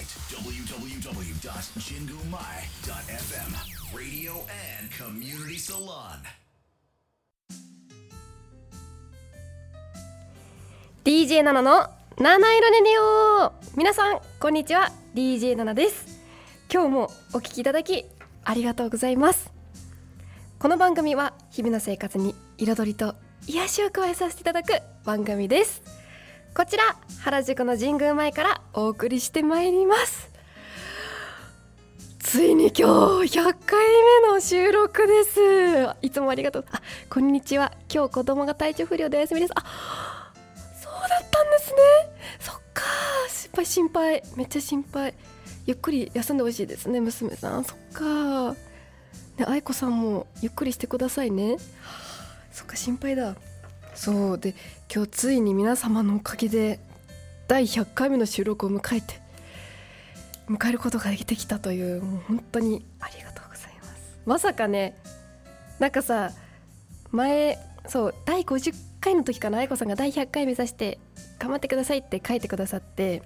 www.jingumai.fm Radio and Community Salon. DJ ナナの七色レディオ。皆さんこんにちは。DJ ナナです。今日もお聞きいただきありがとうございます。この番組は日々の生活に彩りと癒しを加えさせていただく番組です。こちら原宿の神宮前からお送りしてまいります。ついに今日100回目の収録です。いつもありがとう。あこんにちは。今日子供が体調不良でお休みです。あそうだったんですね。そっか。心配心配めっちゃ心配。ゆっくり休んでほしいですね娘さん。そっか。ね愛子さんもゆっくりしてくださいね。そっか心配だ。そうで今日ついに皆様のおかげで第100回目の収録を迎えて迎えることができてきたというもう本当にありがとうございます。まさかねなんかさ前そう第50回の時かな愛子さんが第100回目指して頑張ってくださいって書いてくださって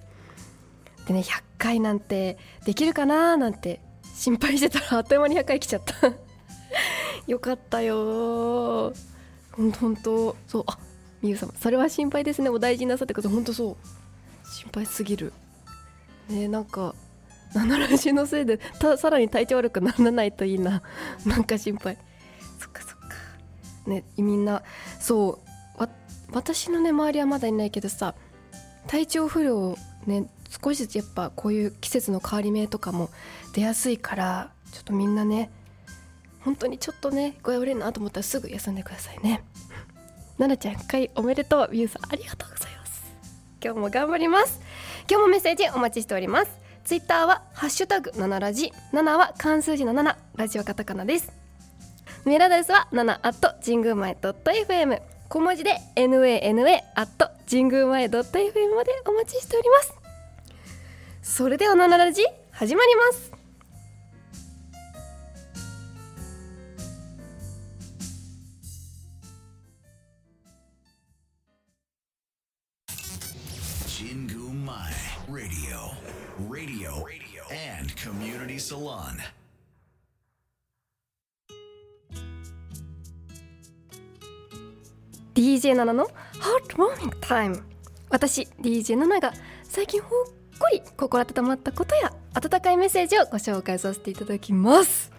でね100回なんてできるかななんて心配してたらあっという間に100回来ちゃった。よかったよほんとそうあみゆさんそれは心配ですね。お大事になさってください。ほんとそう。心配すぎる。ねなんか七ラジのせいでたさらに体調悪くならないといいな。なんか心配。そっかそっか。ねみんなそう。わ私のね周りはまだいないけどさ体調不良ね少しずつやっぱこういう季節の変わり目とかも出やすいからちょっとみんなね本当にちょっとね具合悪いなと思ったらすぐ休んでくださいね。奈々ちゃん1回おめでとうみゆさんありがとうございます。今日も頑張ります。今日もメッセージお待ちしております。ツイッターはハッシュタグ7ラジ。7は漢数字の7ラジオカタカナです。メールアドレスは7 at 神宮前 .fm 小文字で nana at 神宮前 .fm までお待ちしております。それでは7ラジ始まります「Radio Radio Radio and Community Salon「DJ7 の Hot Morning Time」私 DJ7 が最近ほっこり心温まったことや温かいメッセージをご紹介させていただきます。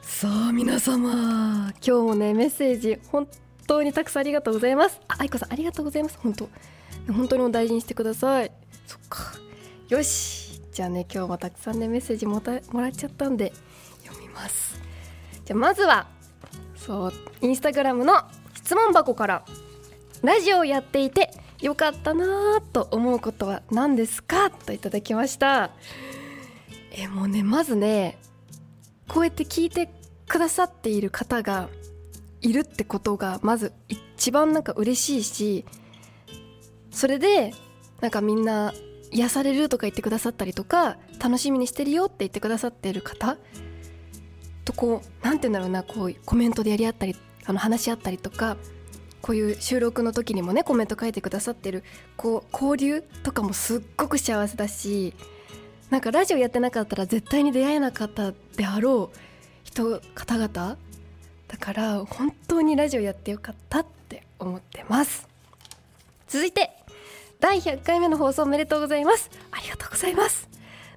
さあ皆様今日もねメッセージ本当にたくさんありがとうございます。あ愛子さんありがとうございます。本当本当にお大事にしてください。よし。じゃあね今日もたくさんねメッセージもたもらっちゃったんで読みます。じゃあまずはそうインスタグラムの質問箱からラジオをやっていてよかったなと思うことは何ですか？といただきました。えもうねまずねこうやって聞いてくださっている方がいるってことがまず一番なんか嬉しいしそれでなんかみんな癒されるとか言ってくださったりとか楽しみにしてるよって言ってくださっている方とこうなんて言うんだろうなこうコメントでやり合ったりあの話し合ったりとかこういう収録の時にもねコメント書いてくださってるこう交流とかもすっごく幸せだしなんかラジオやってなかったら絶対に出会えなかったであろう人方々だから本当にラジオやってよかったって思ってます。続いて第100回目の放送おめでとうございます。ありがとうございます。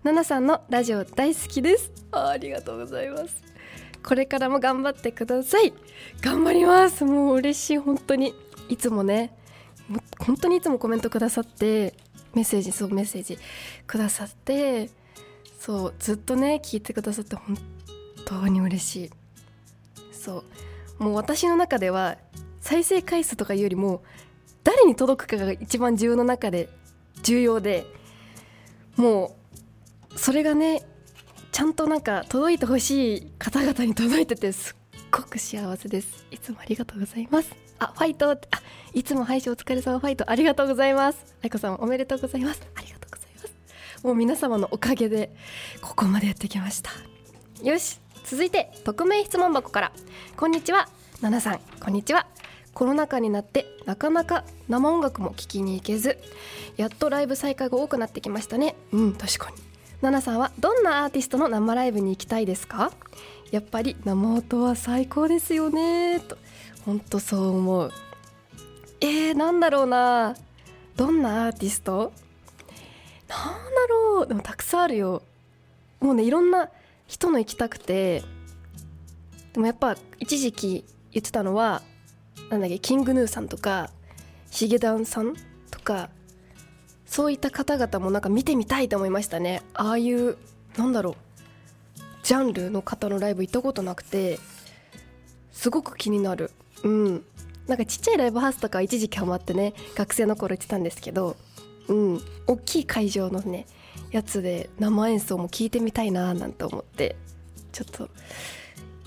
ナナさんのラジオ大好きです。あありがとうございます。これからも頑張ってください。頑張ります。もう嬉しい本当に。いつもね本当にいつもコメントくださってメッセージそうメッセージくださってそうずっとね聞いてくださって本当に嬉しい。そう。もう私の中では再生回数とかいうよりも誰に届くかが一番自分の中で重要でもうそれがねちゃんとなんか届いてほしい方々に届いててすっごく幸せです。いつもありがとうございます。あファイト。ってあいつも配信お疲れ様。ファイトありがとうございます。愛子さんおめでとうございます。ありがとうございます。もう皆様のおかげでここまでやってきました。よし続いて匿名質問箱から。こんにちは。ナナさんこんにちは。コロナ禍になってなかなか生音楽も聴きに行けずやっとライブ再開が多くなってきましたね。うん。確かに。ナナさんはどんなアーティストの生ライブに行きたいですか？やっぱり生音は最高ですよね。と本当そう思う。えー、なんだろうな。どんなアーティスト？なんだろう。でもたくさんあるよ。もうねいろんな人の行きたくて。でもやっぱ一時期言ってたのはなんだっけキングヌーさんとかヒゲダンさんとかそういった方々もなんか見てみたいと思いましたね。ああいうなんだろうジャンルの方のライブ行ったことなくてすごく気になる。うん。なんかちっちゃいライブハウスとか一時期ハマってね学生の頃行ってたんですけどうん。大きい会場のねやつで生演奏も聞いてみたいななんて思ってちょっと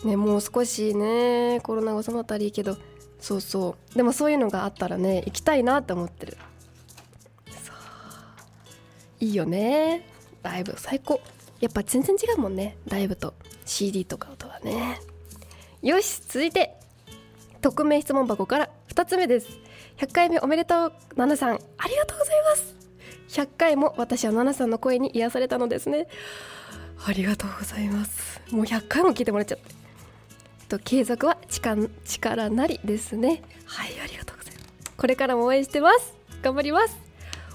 ねもう少しねコロナが収まったらいいけどそうそう。でもそういうのがあったらね行きたいなって思ってる。いいよね。ライブ。最高。やっぱ全然違うもんね。ライブと。CD とかとはね。よし。続いて。匿名質問箱から。2つ目です。100回目おめでとうナナさん。ありがとうございます。100回も私はナナさんの声に癒されたのですね。ありがとうございます。もう100回も聞いてもらっちゃって。と継続は力なりですね。はいありがとうございます。これからも応援してます。頑張ります。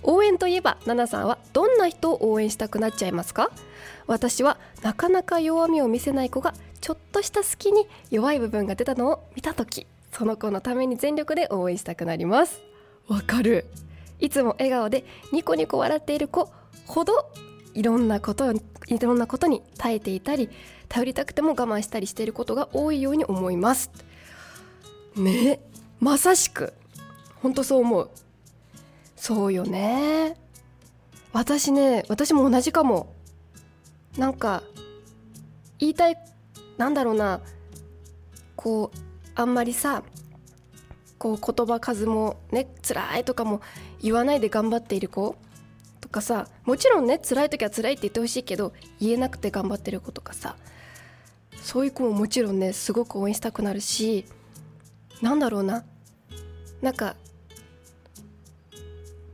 応援といえばナナさんはどんな人を応援したくなっちゃいますか？私はなかなか弱みを見せない子がちょっとした隙に弱い部分が出たのを見た時その子のために全力で応援したくなります。わかる。いつも笑顔でニコニコ笑っている子ほどいろんなこといろんなことに耐えていたり頼りたくても我慢したりしていることが多いように思います。ねまさしく。本当そう思う。そうよね。私ね私も同じかも。なんか言いたいなんだろうな。こうあんまりさこう言葉数もね辛いとかも言わないで頑張っている子。とかさもちろんね辛い時は辛いって言ってほしいけど言えなくて頑張ってる子とかさそういう子ももちろんねすごく応援したくなるしなんだろうななんか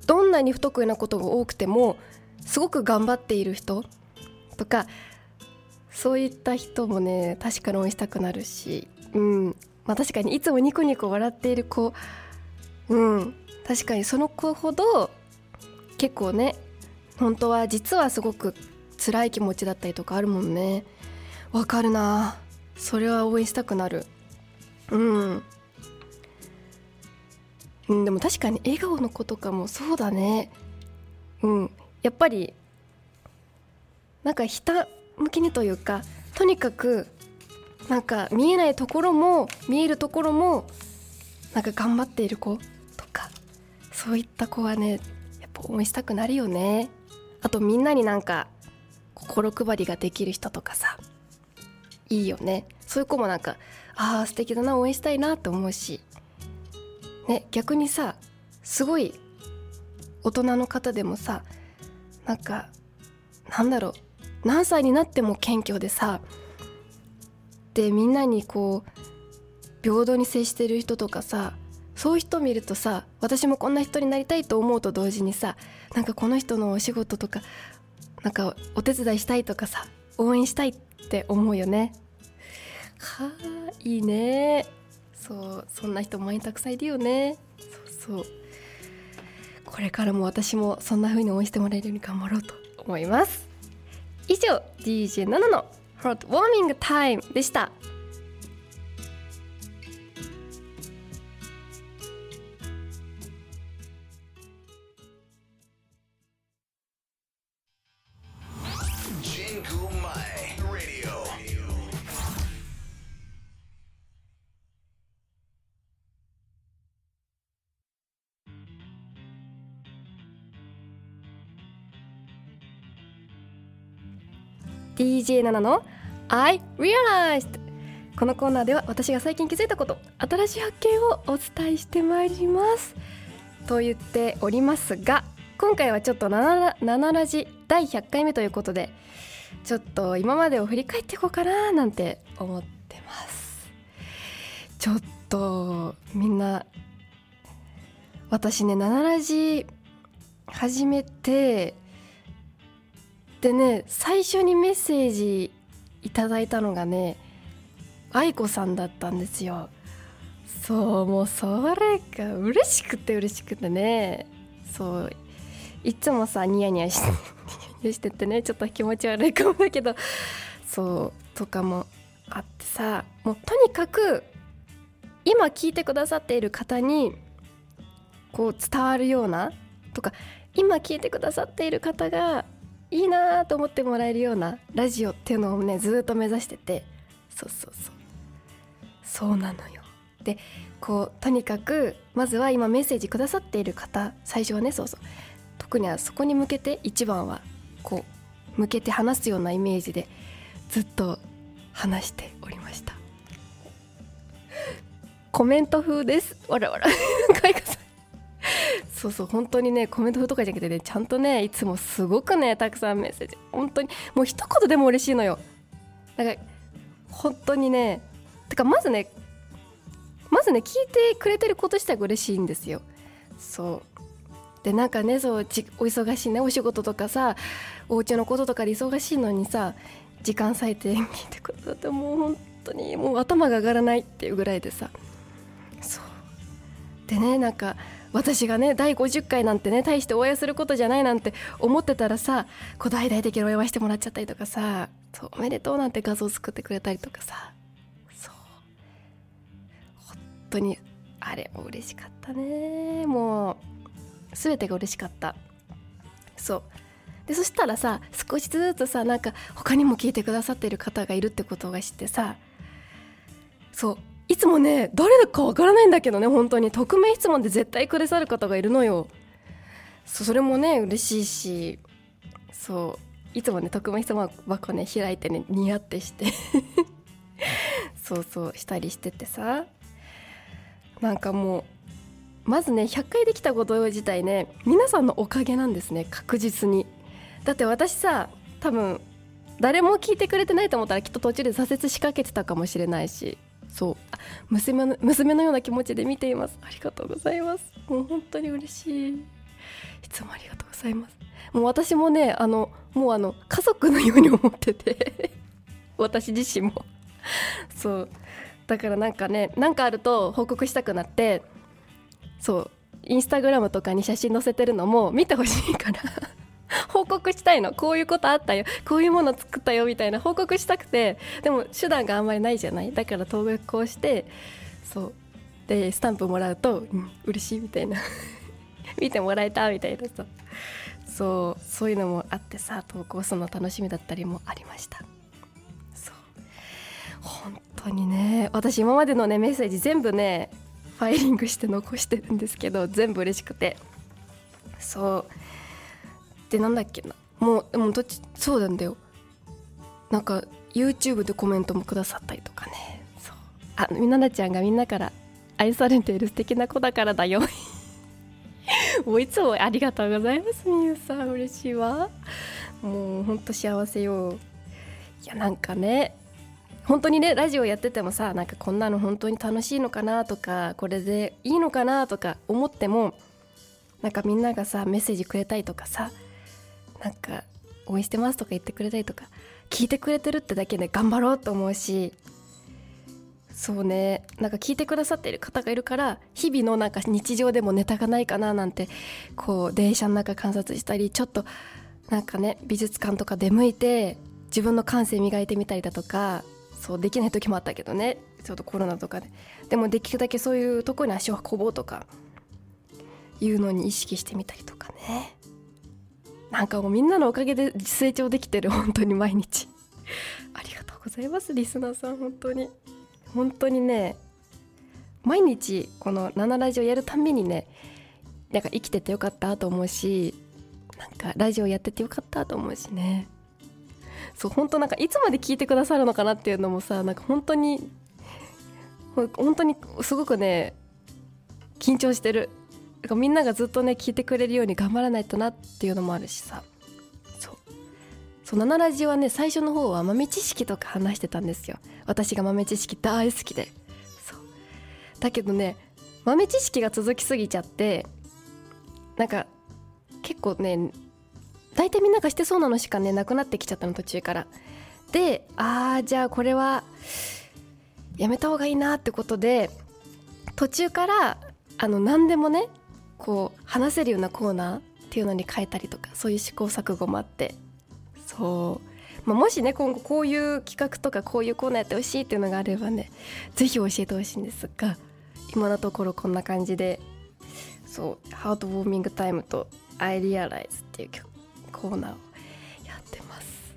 どんなに不得意なことが多くてもすごく頑張っている人とかそういった人もね確かに応援したくなるしうん。まあ確かにいつもニコニコ笑っている子うん。確かにその子ほど結構ね本当は実はすごく辛い気持ちだったりとかあるもんね。わかるな。それは応援したくなる。うん、でも確かに笑顔の子とかもそうだね。うん。やっぱりなんかひた向きにというかとにかくなんか見えないところも見えるところもなんか頑張っている子とかそういった子はねやっぱ応援したくなるよね。あとみんなになんか心配りができる人とかさいいよね。そういう子もなんかああ素敵だな応援したいなって思うし。ね逆にさすごい大人の方でもさなんかなんだろう。何歳になっても謙虚でさでみんなにこう平等に接してる人とかさそういう人見るとさ私もこんな人になりたいと思うと同時にさなんかこの人のお仕事とかなんかお手伝いしたいとかさ応援したいって思うよね。はあいいね。そうそんな人前にたくさんいるよね。そうそう。これからも私もそんな風に応援してもらえるように頑張ろうと思います。以上 DJ7 のホットウォーミングタイムでした。DJ7 の I realized このコーナーでは私が最近気づいたこと新しい発見をお伝えしてまいります。と言っておりますが今回はちょっと 7, ラジ第100回目ということでちょっと今までを振り返っていこうかななんて思ってます。ちょっとみんな私ね「ナナラジ」始めてでね最初にメッセージいただいたのがね愛子さんだったんですよ。そうもうそれが嬉しくて嬉しくてね。そういつもさニヤニヤしてニヤニヤしててねちょっと気持ち悪いかもだけどそうとかもあってさもうとにかく今聞いてくださっている方にこう伝わるようなとか今聞いてくださっている方がいいなと思ってもらえるようなラジオっていうのをねずっと目指してて。そうそうそう。そうなのよ。でこうとにかくまずは今メッセージくださっている方最初はねそうそう。特にはそこに向けて一番はこう向けて話すようなイメージでずっと話しておりました。コメント風です。わらわらかさそうそう本当にねコメント風とかじゃなくてねちゃんとねいつもすごくねたくさんメッセージ。本当にもう一言でも嬉しいのよ。だから本当にねてかまずねまずね聞いてくれてること自体が嬉しいんですよ。そう。でなんかねそうお忙しいねお仕事とかさお家のこととかで忙しいのにさ時間割いて聞いてくださってもう本当にもう頭が上がらないっていうぐらいでさ。そう。でねなんか私がね第50回なんてね大してお会いすることじゃないなんて思ってたらさこう大々的にお祝いしてもらっちゃったりとかさそうおめでとうなんて画像作ってくれたりとかさそう。本当にあれも嬉しかったね。もう全てが嬉しかった。そう。でそしたらさ少しずつさなんか他にも聞いてくださっている方がいるってことが知ってさそう。いつもね誰だかわからないんだけどね本当に。匿名質問で絶対くださる方がいるのよ。それもね嬉しいしそういつもね匿名質問箱ね開いてねニヤってして。そうそうしたりしててさ。なんかもうまずね100回できたこと自体ね皆さんのおかげなんですね確実に。だって私さ多分誰も聞いてくれてないと思ったらきっと途中で挫折しかけてたかもしれないし。そう。娘の娘のような気持ちで見ています。ありがとうございます。もう本当に嬉しい。いつもありがとうございます。もう私もねあのもうあの家族のように思ってて。私自身も。そう。だからなんかね何かあると報告したくなって。そう。インスタグラムとかに写真載せてるのも見てほしいから。報告したいの。こういうことあったよ。こういうもの作ったよみたいな報告したくて。でも手段があんまりないじゃない。だから登録をしてそう。でスタンプもらうと、うん、嬉しいみたいな。見てもらえたみたいな。さそう。そういうのもあってさ投稿するの楽しみだったりもありました。そう。本当にね。私今までのねメッセージ全部ねファイリングして残してるんですけど全部嬉しくて。そう。でなんだっけな。もうでもどっちそうなんだよ。なんか YouTube でコメントもくださったりとかね。そう。あみななちゃんがみんなから愛されている素敵な子だからだよ。もういつもありがとうございますみゆさん。嬉しいわ。もうほんと幸せよ。いやなんかね本当にねラジオやっててもさなんかこんなの本当に楽しいのかなとかこれでいいのかなとか思ってもなんかみんながさメッセージくれたりとかさなんか応援してますとか言ってくれたりとか聞いてくれてるってだけで頑張ろうと思うしそうねなんか聞いてくださっている方がいるから日々のなんか日常でもネタがないかななんてこう電車の中観察したりちょっとなんかね美術館とか出向いて自分の感性磨いてみたりだとかそうできない時もあったけどねちょっとコロナとかで。でもできるだけそういうとこに足を運ぼうとかいうのに意識してみたりとかね。なんかもうみんなのおかげで成長できてる本当に毎日。ありがとうございますリスナーさん本当に。本当にね毎日この「7ラジオ」やるたんびにねなんか生きててよかったと思うしなんかラジオやっててよかったと思うしね。そう本当なんかいつまで聞いてくださるのかなっていうのもさなんか本当に本当にすごくね緊張してる。かみんながずっとね聞いてくれるように頑張らないとなっていうのもあるしさ。そう。そう7ラジはね最初の方は豆知識とか話してたんですよ。私が豆知識大好きで。そう。だけどね豆知識が続きすぎちゃってなんか結構ね大体みんながしてそうなのしかねなくなってきちゃったの途中から。であーじゃあこれはやめた方がいいなってことで途中からあの何でもねこう話せるようなコーナーっていうのに変えたりとかそういう試行錯誤もあって。そう、まあ、もしね今後こういう企画とかこういうコーナーやってほしいっていうのがあればね是非教えてほしいんですが今のところこんな感じで。そう「ハートウォーミングタイム」と「アイリアライズ」っていうコーナーをやってます。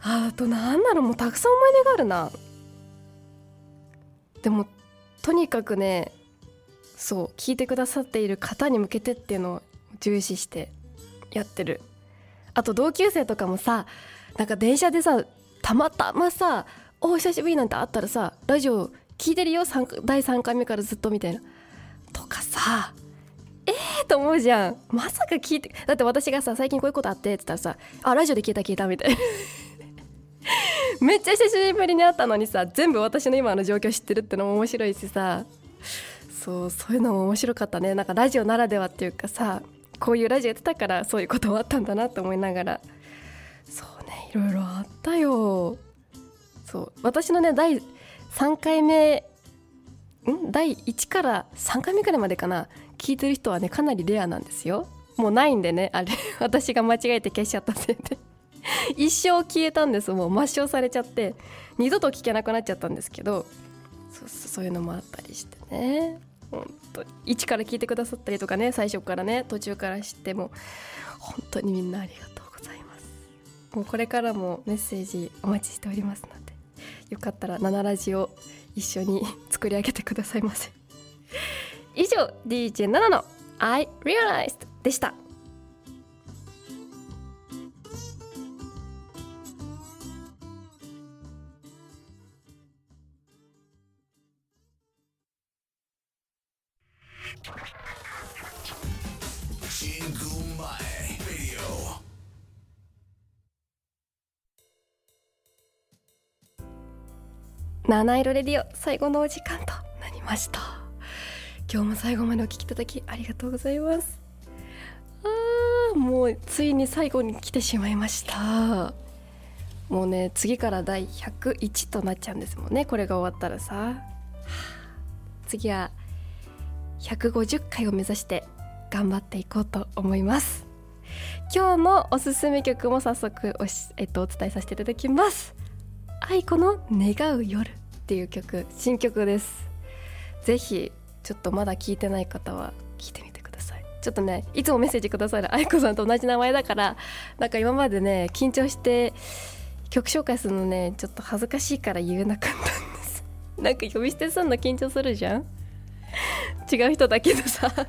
あとなんだろうもうたくさん思い出があるな。でもとにかくねそう聞いてくださっている方に向けてっていうのを重視してやってる。あと同級生とかもさなんか電車でさたまたまさ「お久しぶり」なんてあったらさラジオ聞いてるよ第3回目からずっとみたいなとかさええー、と思うじゃん。まさか聞いてだって私がさ最近こういうことあってって言ったらさ「あラジオで聞いた聞いた」みたいな。めっちゃ久しぶりに会ったのにさ全部私の今の状況知ってるってのも面白いしさ。そうそういうのも面白かったね。なんかラジオならではっていうかさこういうラジオやってたからそういうこともあったんだなって思いながら。そうねいろいろあったよ。そう私のね第3回目ん？第1から3回目くらいまでかな。聞いてる人はねかなりレアなんですよ。もうないんでねあれ。私が間違えて消しちゃったせいで。一生消えたんです。もう抹消されちゃって。二度と聞けなくなっちゃったんですけど。そうそういうのもあったりしてね。本当一から聞いてくださったりとかね最初からね途中から知っても本当にみんなありがとうございます。もうこれからもメッセージお待ちしておりますのでよかったら7ラジオ一緒に作り上げてくださいませ。以上 DJ7 の I Realized でした。七色レディオ最後のお時間となりました。今日も最後までお聴きいただきありがとうございます。あーもうついに最後に来てしまいました。もうね次から第101となっちゃうんですもんね。これが終わったらさ。次は150回を目指して頑張っていこうと思います。今日のおすすめ曲も早速おし、えっと、お伝えさせていただきます。愛子の願う夜っていう曲新曲です。ぜひちょっとまだ聞いてない方は聞いてみてください。ちょっとねいつもメッセージくださる愛子さんと同じ名前だからなんか今までね緊張して曲紹介するのねちょっと恥ずかしいから言えなかったんです。なんか呼び捨てすんの緊張するじゃん？違う人だけどさ。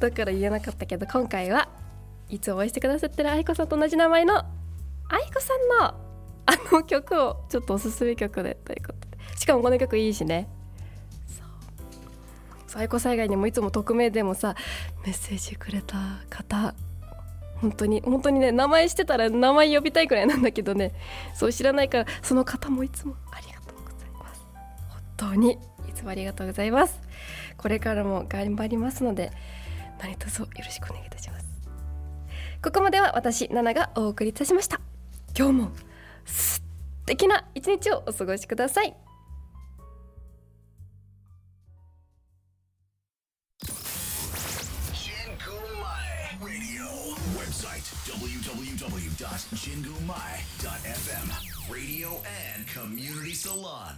だから言えなかったけど今回はいつも応援してくださってる愛子さんと同じ名前の愛子さんのあの曲をちょっとおすすめ曲でということで。しかもこの曲いいしね。そう。最高災害にもいつも匿名でもさメッセージくれた方本当に本当にね名前してたら名前呼びたいくらいなんだけどね。そう知らないからその方もいつもありがとうございます。本当にいつもありがとうございます。これからも頑張りますので何卒よろしくお願いいたします。ここまでは私ナナがお送りいたしました。今日も素敵な一日をお過ごしください「www.jingumai.fm Radio and Community Salon